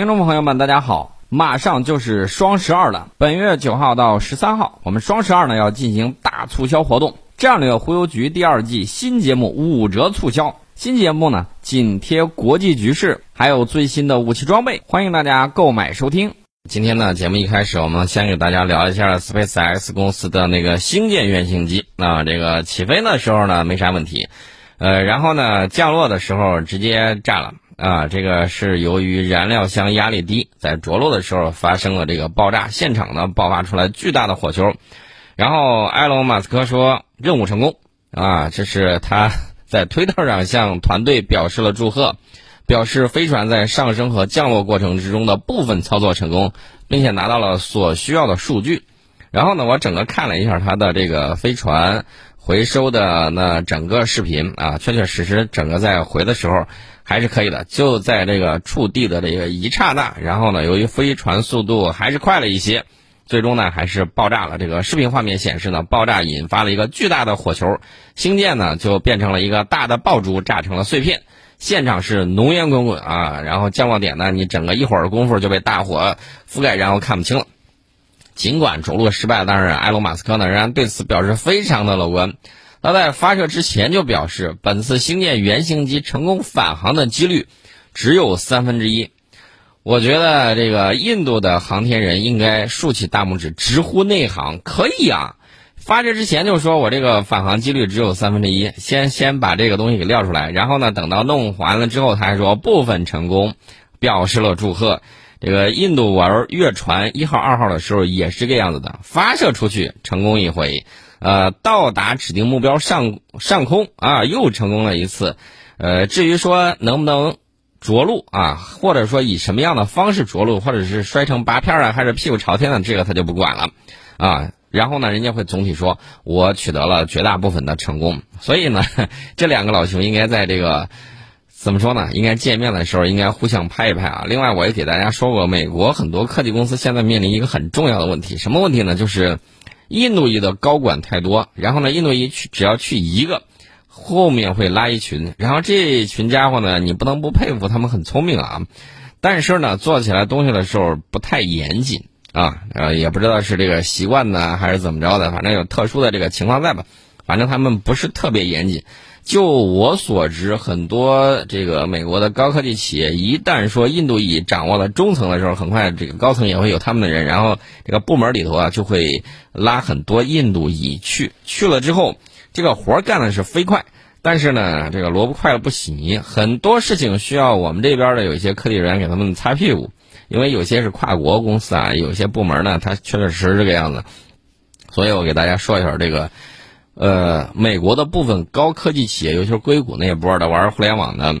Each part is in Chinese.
听众朋友们，大家好！马上就是双十二了，本月九号到十三号，我们双十二呢要进行大促销活动。战略忽悠局第二季新节目五折促销，新节目呢紧贴国际局势，还有最新的武器装备，欢迎大家购买收听。今天呢，节目一开始，我们先给大家聊一下 SpaceX 公司的那个星舰原型机。那这个起飞的时候呢没啥问题，呃，然后呢降落的时候直接炸了。啊，这个是由于燃料箱压力低，在着陆的时候发生了这个爆炸，现场呢爆发出来巨大的火球，然后埃隆·马斯克说任务成功啊，这是他 在推特上向团队表示了祝贺，表示飞船在上升和降落过程之中的部分操作成功，并且拿到了所需要的数据。然后呢，我整个看了一下他的这个飞船回收的那整个视频啊，确确实实整个在回的时候。还是可以的，就在这个触地的这个一刹那，然后呢，由于飞船速度还是快了一些，最终呢还是爆炸了。这个视频画面显示呢，爆炸引发了一个巨大的火球，星舰呢就变成了一个大的爆竹，炸成了碎片。现场是浓烟滚滚啊，然后降落点呢，你整个一会儿功夫就被大火覆盖，然后看不清了。尽管着陆失败，但是埃隆·马斯克呢仍然对此表示非常的乐观。他在发射之前就表示，本次星舰原型机成功返航的几率只有三分之一。我觉得这个印度的航天人应该竖起大拇指，直呼内行，可以啊！发射之前就说我这个返航几率只有三分之一，先先把这个东西给撂出来，然后呢，等到弄完了之后，他还说部分成功，表示了祝贺。这个印度玩月船一号、二号的时候也是这个样子的，发射出去成功一回。呃，到达指定目标上上空啊，又成功了一次。呃，至于说能不能着陆啊，或者说以什么样的方式着陆，或者是摔成八片啊，还是屁股朝天的，这个他就不管了啊。然后呢，人家会总体说，我取得了绝大部分的成功。所以呢，这两个老兄应该在这个怎么说呢？应该见面的时候应该互相拍一拍啊。另外，我也给大家说过，美国很多科技公司现在面临一个很重要的问题，什么问题呢？就是。印度裔的高管太多，然后呢，印度裔去只要去一个，后面会拉一群，然后这群家伙呢，你不能不佩服他们很聪明啊，但是呢，做起来东西的时候不太严谨啊，呃，也不知道是这个习惯呢还是怎么着的，反正有特殊的这个情况在吧，反正他们不是特别严谨。就我所知，很多这个美国的高科技企业，一旦说印度裔掌握了中层的时候，很快这个高层也会有他们的人，然后这个部门里头啊就会拉很多印度裔去，去了之后，这个活干的是飞快，但是呢，这个萝卜快了不洗泥，很多事情需要我们这边的有一些科技人员给他们擦屁股，因为有些是跨国公司啊，有些部门呢，它确确实实这个样子，所以我给大家说一下这个。呃，美国的部分高科技企业，尤其是硅谷那一波的玩互联网的，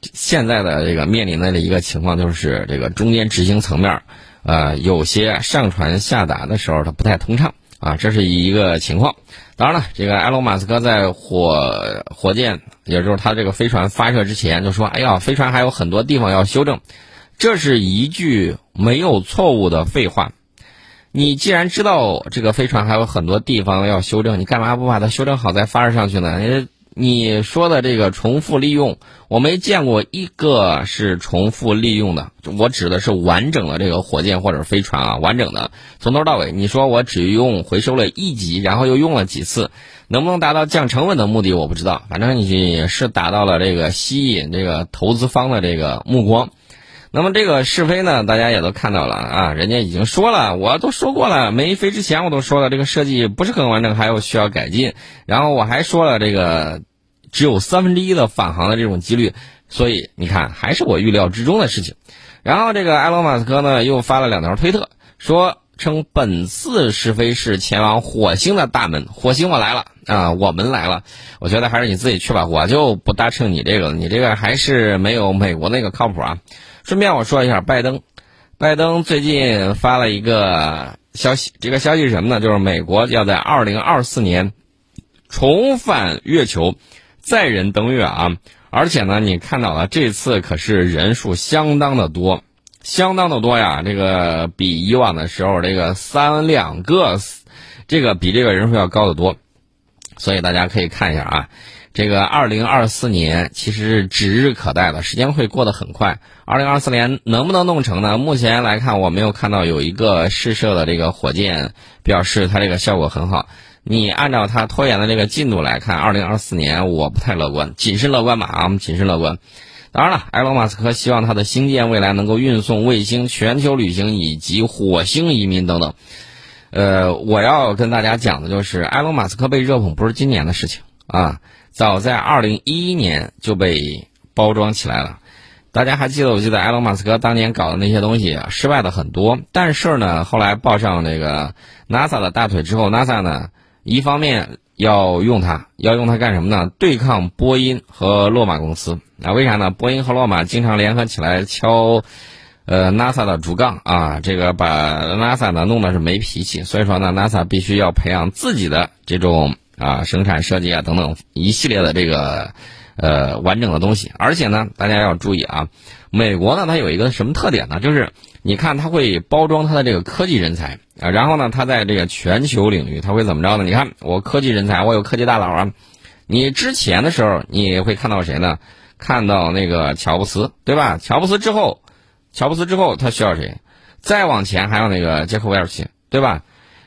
现在的这个面临的一个情况就是，这个中间执行层面，呃，有些上传下达的时候它不太通畅啊，这是一个情况。当然了，这个埃隆·马斯克在火火箭，也就是他这个飞船发射之前就说：“哎呀，飞船还有很多地方要修正。”这是一句没有错误的废话。你既然知道这个飞船还有很多地方要修正，你干嘛不把它修正好再发射上去呢？你说的这个重复利用，我没见过一个是重复利用的。我指的是完整的这个火箭或者飞船啊，完整的从头到尾。你说我只用回收了一级，然后又用了几次，能不能达到降成本的目的？我不知道。反正你是达到了这个吸引这个投资方的这个目光。那么这个试飞呢，大家也都看到了啊，人家已经说了，我都说过了，没飞之前我都说了，这个设计不是很完整，还有需要改进。然后我还说了，这个只有三分之一的返航的这种几率，所以你看，还是我预料之中的事情。然后这个埃隆·马斯克呢，又发了两条推特，说称本次试飞是前往火星的大门，火星我来了啊，我们来了。我觉得还是你自己去吧，我就不搭乘你这个，你这个还是没有美国那个靠谱啊。顺便我说一下，拜登，拜登最近发了一个消息，这个消息是什么呢？就是美国要在二零二四年重返月球，载人登月啊！而且呢，你看到了这次可是人数相当的多，相当的多呀！这个比以往的时候这个三两个，这个比这个人数要高得多，所以大家可以看一下啊。这个二零二四年其实是指日可待的，时间会过得很快。二零二四年能不能弄成呢？目前来看，我没有看到有一个试射的这个火箭表示它这个效果很好。你按照它拖延的这个进度来看，二零二四年我不太乐观，谨慎乐观吧啊，我们谨慎乐观。当然了，埃隆·马斯克希望他的星舰未来能够运送卫星、全球旅行以及火星移民等等。呃，我要跟大家讲的就是，埃隆·马斯克被热捧不是今年的事情啊。早在二零一一年就被包装起来了，大家还记得？我记得埃隆·马斯克当年搞的那些东西失败的很多，但是呢，后来抱上那个 NASA 的大腿之后，NASA 呢一方面要用它，要用它干什么呢？对抗波音和洛马公司啊？为啥呢？波音和洛马经常联合起来敲呃 NASA 的竹杠啊，这个把 NASA 呢弄的是没脾气，所以说呢，NASA 必须要培养自己的这种。啊，生产设计啊，等等一系列的这个呃完整的东西，而且呢，大家要注意啊，美国呢它有一个什么特点呢？就是你看它会包装它的这个科技人才啊，然后呢，它在这个全球领域它会怎么着呢？你看我科技人才，我有科技大佬啊。你之前的时候你会看到谁呢？看到那个乔布斯，对吧？乔布斯之后，乔布斯之后他需要谁？再往前还有那个杰克韦尔奇，对吧？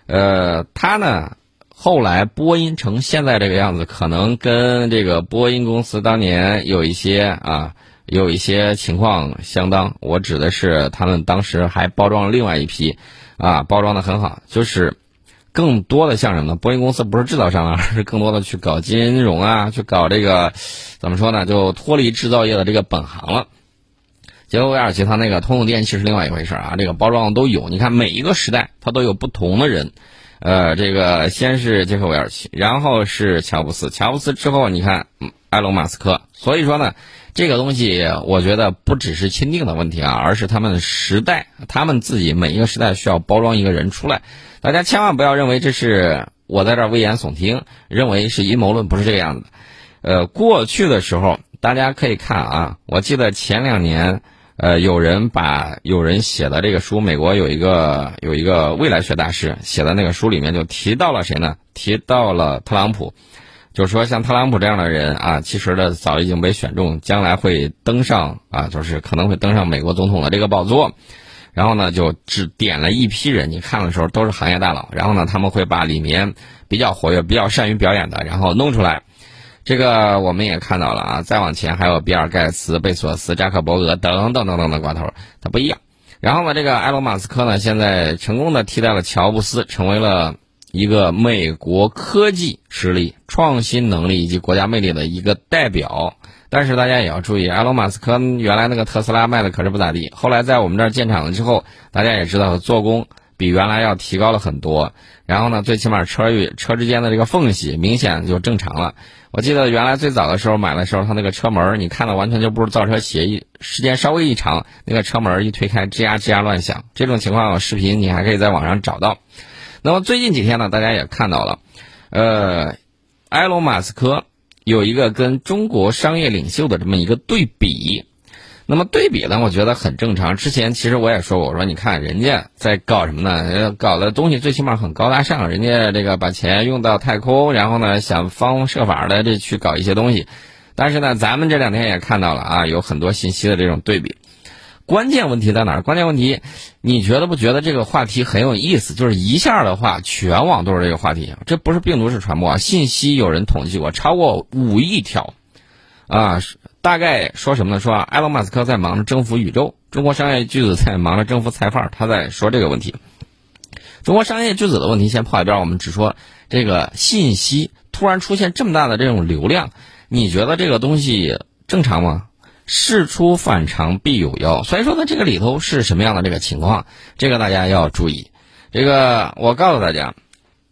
呃，他呢？后来波音成现在这个样子，可能跟这个波音公司当年有一些啊，有一些情况相当。我指的是他们当时还包装了另外一批，啊，包装的很好，就是更多的像什么呢？波音公司不是制造商啊，而是更多的去搞金融啊，去搞这个怎么说呢？就脱离制造业的这个本行了。杰克韦尔奇他那个通用电气是另外一回事啊，这个包装都有。你看每一个时代，它都有不同的人。呃，这个先是杰克韦尔奇，然后是乔布斯，乔布斯之后你看埃隆马斯克。所以说呢，这个东西我觉得不只是钦定的问题啊，而是他们时代，他们自己每一个时代需要包装一个人出来。大家千万不要认为这是我在这危言耸听，认为是阴谋论，不是这个样子。呃，过去的时候大家可以看啊，我记得前两年。呃，有人把有人写的这个书，美国有一个有一个未来学大师写的那个书里面就提到了谁呢？提到了特朗普，就是说像特朗普这样的人啊，其实呢早已经被选中，将来会登上啊，就是可能会登上美国总统的这个宝座。然后呢，就只点了一批人，你看的时候都是行业大佬。然后呢，他们会把里面比较活跃、比较善于表演的，然后弄出来。这个我们也看到了啊，再往前还有比尔盖茨、贝索斯、扎克伯格等等等等的瓜头，它不一样。然后呢，这个埃隆马斯克呢，现在成功的替代了乔布斯，成为了一个美国科技实力、创新能力以及国家魅力的一个代表。但是大家也要注意，埃隆马斯克原来那个特斯拉卖的可是不咋地，后来在我们这儿建厂了之后，大家也知道做工比原来要提高了很多。然后呢，最起码车与车之间的这个缝隙明显就正常了。我记得原来最早的时候买的时候，它那个车门你看的完全就不是造车企业，一时间稍微一长，那个车门一推开，吱呀吱呀乱响。这种情况视频你还可以在网上找到。那么最近几天呢，大家也看到了，呃，埃隆·马斯克有一个跟中国商业领袖的这么一个对比。那么对比呢，我觉得很正常。之前其实我也说过，我说你看人家在搞什么呢？搞的东西最起码很高大上，人家这个把钱用到太空，然后呢想方设法的这去搞一些东西。但是呢，咱们这两天也看到了啊，有很多信息的这种对比。关键问题在哪儿？关键问题，你觉得不觉得这个话题很有意思？就是一下的话，全网都是这个话题。这不是病毒式传播啊！信息有人统计过，超过五亿条，啊。大概说什么呢？说埃隆·马斯克在忙着征服宇宙，中国商业巨子在忙着征服菜贩他在说这个问题。中国商业巨子的问题先抛一边，我们只说这个信息突然出现这么大的这种流量，你觉得这个东西正常吗？事出反常必有妖，所以说呢，这个里头是什么样的这个情况？这个大家要注意。这个我告诉大家，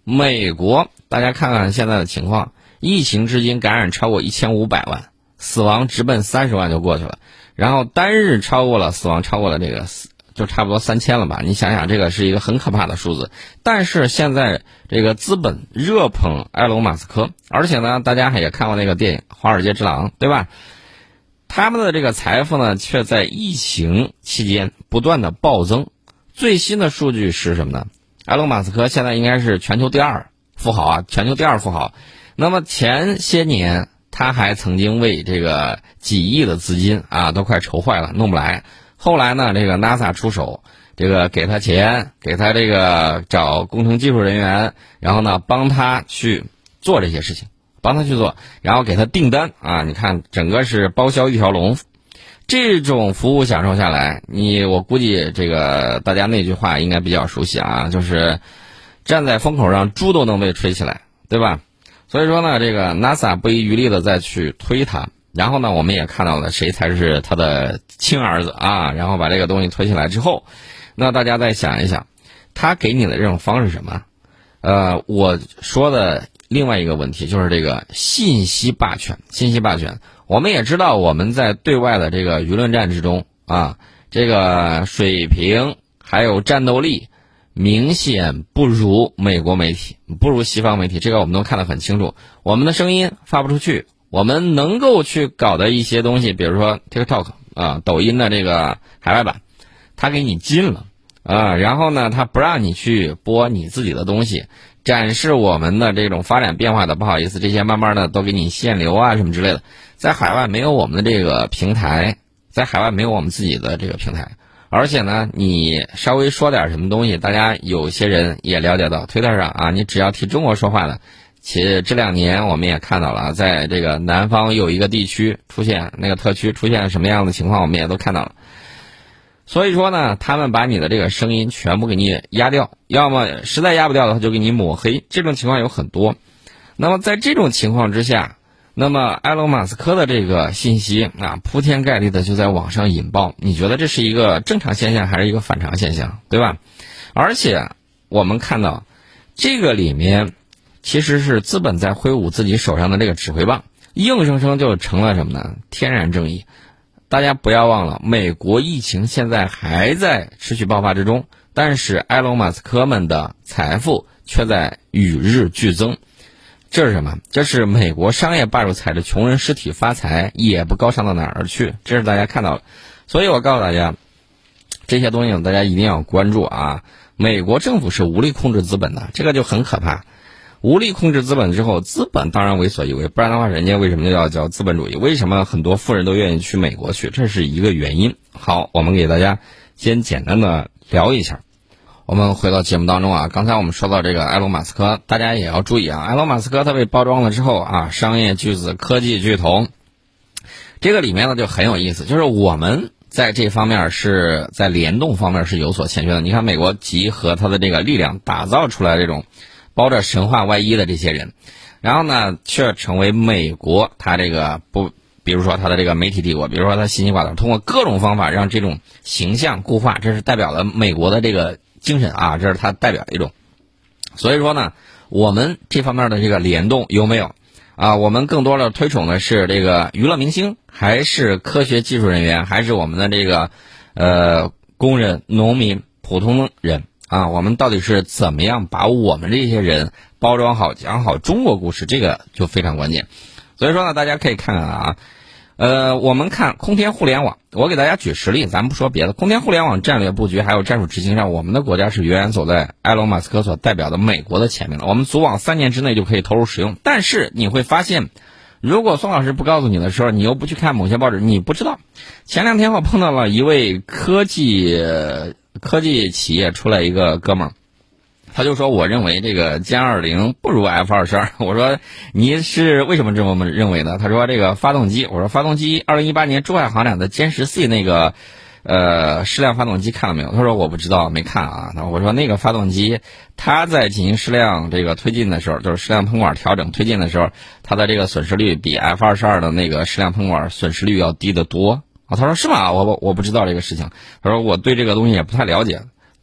美国，大家看看现在的情况，疫情至今感染超过一千五百万。死亡直奔三十万就过去了，然后单日超过了死亡超过了这个就差不多三千了吧？你想想，这个是一个很可怕的数字。但是现在这个资本热捧埃隆·马斯克，而且呢，大家也看过那个电影《华尔街之狼》，对吧？他们的这个财富呢，却在疫情期间不断的暴增。最新的数据是什么呢？埃隆·马斯克现在应该是全球第二富豪啊，全球第二富豪。那么前些年。他还曾经为这个几亿的资金啊，都快愁坏了，弄不来。后来呢，这个 NASA 出手，这个给他钱，给他这个找工程技术人员，然后呢，帮他去做这些事情，帮他去做，然后给他订单啊。你看，整个是包销一条龙。这种服务享受下来，你我估计这个大家那句话应该比较熟悉啊，就是站在风口上，猪都能被吹起来，对吧？所以说呢，这个 NASA 不遗余力的再去推它，然后呢，我们也看到了谁才是他的亲儿子啊，然后把这个东西推起来之后，那大家再想一想，他给你的这种方式什么？呃，我说的另外一个问题就是这个信息霸权，信息霸权。我们也知道，我们在对外的这个舆论战之中啊，这个水平还有战斗力，明显不如美国媒体，不如西方媒体。这个我们都看得很清楚。我们的声音发不出去，我们能够去搞的一些东西，比如说 TikTok 啊，抖音的这个海外版，它给你禁了啊，然后呢，它不让你去播你自己的东西，展示我们的这种发展变化的。不好意思，这些慢慢的都给你限流啊，什么之类的。在海外没有我们的这个平台，在海外没有我们自己的这个平台，而且呢，你稍微说点什么东西，大家有些人也了解到，推特上啊，你只要替中国说话的，其这两年我们也看到了，在这个南方有一个地区出现那个特区出现什么样的情况，我们也都看到了。所以说呢，他们把你的这个声音全部给你压掉，要么实在压不掉的话，就给你抹黑，这种情况有很多。那么在这种情况之下。那么，埃隆·马斯克的这个信息啊，铺天盖地的就在网上引爆。你觉得这是一个正常现象，还是一个反常现象，对吧？而且，我们看到这个里面其实是资本在挥舞自己手上的这个指挥棒，硬生生就成了什么呢？天然正义。大家不要忘了，美国疫情现在还在持续爆发之中，但是埃隆·马斯克们的财富却在与日俱增。这是什么？这是美国商业霸主踩着穷人尸体发财，也不高尚到哪儿去。这是大家看到了，所以我告诉大家，这些东西大家一定要关注啊！美国政府是无力控制资本的，这个就很可怕。无力控制资本之后，资本当然为所欲为，不然的话，人家为什么要叫资本主义？为什么很多富人都愿意去美国去？这是一个原因。好，我们给大家先简单的聊一下。我们回到节目当中啊，刚才我们说到这个埃隆·马斯克，大家也要注意啊。埃隆·马斯克他被包装了之后啊，商业巨子、科技巨头，这个里面呢就很有意思，就是我们在这方面是在联动方面是有所欠缺的。你看，美国集合他的这个力量，打造出来这种包着神话外衣的这些人，然后呢，却成为美国他这个不，比如说他的这个媒体帝国，比如说他信息寡头，通过各种方法让这种形象固化，这是代表了美国的这个。精神啊，这是它代表的一种，所以说呢，我们这方面的这个联动有没有啊？我们更多的推崇的是这个娱乐明星，还是科学技术人员，还是我们的这个呃工人、农民、普通人啊？我们到底是怎么样把我们这些人包装好，讲好中国故事？这个就非常关键。所以说呢，大家可以看看啊。呃，我们看空天互联网，我给大家举实例，咱不说别的。空天互联网战略布局还有战术执行上，我们的国家是远远走在埃隆·马斯克所代表的美国的前面了。我们组网三年之内就可以投入使用，但是你会发现，如果宋老师不告诉你的时候，你又不去看某些报纸，你不知道。前两天我碰到了一位科技科技企业出来一个哥们儿。他就说：“我认为这个歼二零不如 F 二十二。”我说：“你是为什么这么认为呢？”他说：“这个发动机。”我说：“发动机，二零一八年珠海航展的歼十 C 那个，呃，矢量发动机看了没有？”他说：“我不知道，没看啊。”我说：“那个发动机，它在进行矢量这个推进的时候，就是矢量喷管调整推进的时候，它的这个损失率比 F 二十二的那个矢量喷管损失率要低得多。”啊，他说：“是吗？我我我不知道这个事情。”他说：“我对这个东西也不太了解。”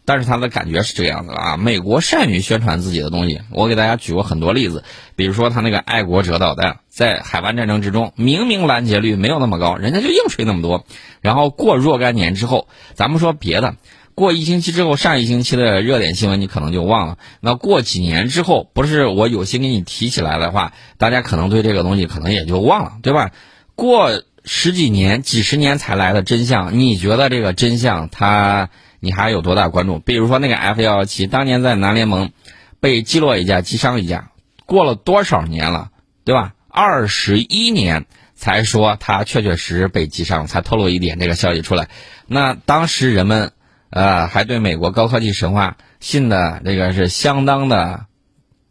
但是他的感觉是这个样子啊，美国善于宣传自己的东西。我给大家举过很多例子，比如说他那个爱国者导弹，在海湾战争之中，明明拦截率没有那么高，人家就硬吹那么多。然后过若干年之后，咱们说别的，过一星期之后，上一星期的热点新闻你可能就忘了。那过几年之后，不是我有心给你提起来的话，大家可能对这个东西可能也就忘了，对吧？过十几年、几十年才来的真相，你觉得这个真相它？你还有多大关注？比如说那个 F 幺幺七，当年在南联盟被击落一架，击伤一架，过了多少年了，对吧？二十一年才说它确确实实被击伤，才透露一点这个消息出来。那当时人们呃还对美国高科技神话信的这个是相当的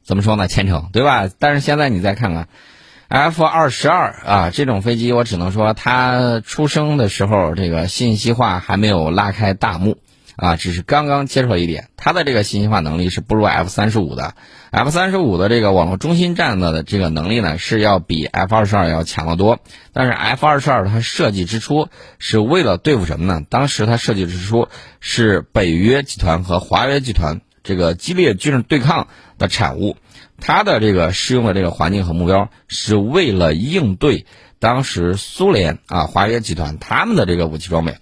怎么说呢虔诚，对吧？但是现在你再看看 F 二十二啊这种飞机，我只能说它出生的时候这个信息化还没有拉开大幕。啊，只是刚刚接触了一点，它的这个信息化能力是不如 F 三十五的，F 三十五的这个网络中心站的这个能力呢是要比 F 二十二要强得多。但是 F 二十二它设计之初是为了对付什么呢？当时它设计之初是北约集团和华约集团这个激烈军事对抗的产物，它的这个适用的这个环境和目标是为了应对当时苏联啊华约集团他们的这个武器装备。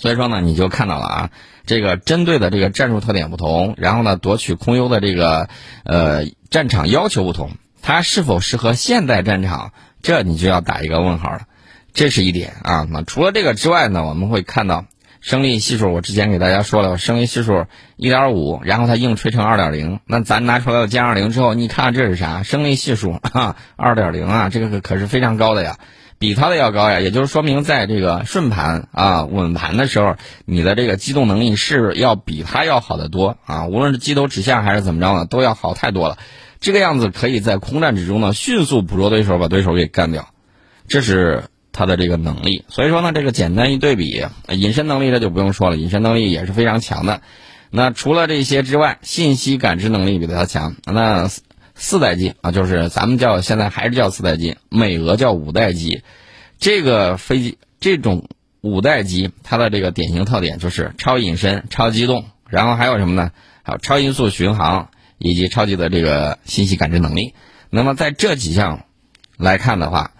所以说呢，你就看到了啊，这个针对的这个战术特点不同，然后呢，夺取空优的这个呃战场要求不同，它是否适合现代战场，这你就要打一个问号了。这是一点啊。那除了这个之外呢，我们会看到升力系数，我之前给大家说了，升力系数一点五，然后它硬吹成二点零，那咱拿出来了歼二零之后，你看这是啥？升力系数啊，二点零啊，这个可是非常高的呀。比它的要高呀，也就是说明在这个顺盘啊稳盘的时候，你的这个机动能力是要比它要好得多啊。无论是机头指向还是怎么着呢，都要好太多了。这个样子可以在空战之中呢迅速捕捉对手，把对手给干掉，这是它的这个能力。所以说呢，这个简单一对比，隐身能力这就不用说了，隐身能力也是非常强的。那除了这些之外，信息感知能力比它强。那。四代机啊，就是咱们叫现在还是叫四代机，美俄叫五代机。这个飞机这种五代机，它的这个典型特点就是超隐身、超机动，然后还有什么呢？还有超音速巡航以及超级的这个信息感知能力。那么在这几项来看的话，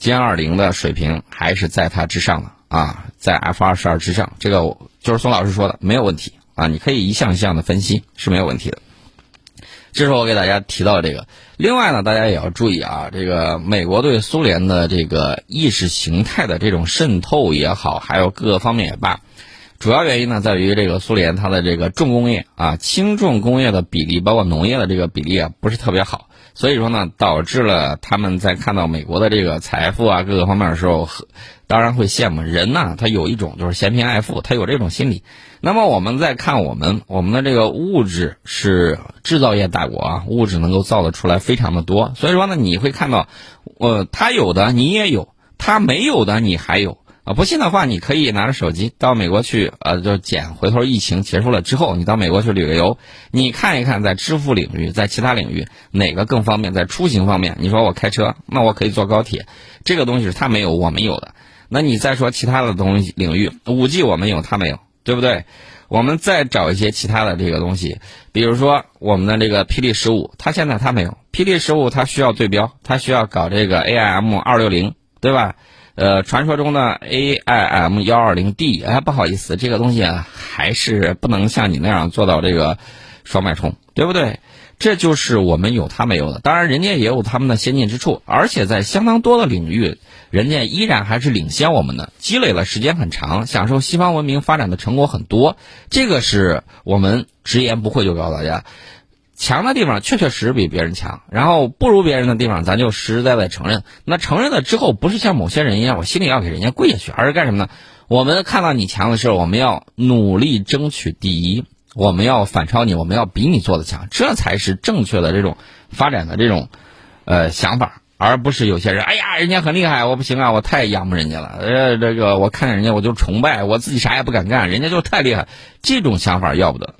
歼二零的水平还是在它之上的啊，在 F 二十二之上。这个就是孙老师说的，没有问题啊，你可以一项一项的分析是没有问题的。这是我给大家提到这个。另外呢，大家也要注意啊，这个美国对苏联的这个意识形态的这种渗透也好，还有各个方面也罢，主要原因呢在于这个苏联它的这个重工业啊、轻重工业的比例，包括农业的这个比例啊，不是特别好。所以说呢，导致了他们在看到美国的这个财富啊各个方面的时候，当然会羡慕。人呢，他有一种就是嫌贫爱富，他有这种心理。那么我们再看我们，我们的这个物质是制造业大国啊，物质能够造得出来非常的多。所以说呢，你会看到，呃，他有的你也有，他没有的你还有。啊，不信的话，你可以拿着手机到美国去，呃，就捡。回头疫情结束了之后，你到美国去旅个游，你看一看，在支付领域，在其他领域哪个更方便？在出行方面，你说我开车，那我可以坐高铁，这个东西是他没有，我没有的。那你再说其他的东西领域，五 G 我们有，他没有，对不对？我们再找一些其他的这个东西，比如说我们的这个霹雳十五，它现在它没有，霹雳十五它需要对标，它需要搞这个 AIM 二六零，对吧？呃，传说中的 AIM 幺二零 D，哎，不好意思，这个东西，还是不能像你那样做到这个双脉冲，对不对？这就是我们有他没有的。当然，人家也有他们的先进之处，而且在相当多的领域，人家依然还是领先我们的，积累了时间很长，享受西方文明发展的成果很多。这个是我们直言不讳就告诉大家。强的地方确确实实比别人强，然后不如别人的地方，咱就实实在在承认。那承认了之后，不是像某些人一样，我心里要给人家跪下去，而是干什么呢？我们看到你强的时候，我们要努力争取第一，我们要反超你，我们要比你做的强，这才是正确的这种发展的这种呃想法，而不是有些人，哎呀，人家很厉害，我不行啊，我太仰慕人家了，呃，这个我看见人家我就崇拜，我自己啥也不敢干，人家就太厉害，这种想法要不得。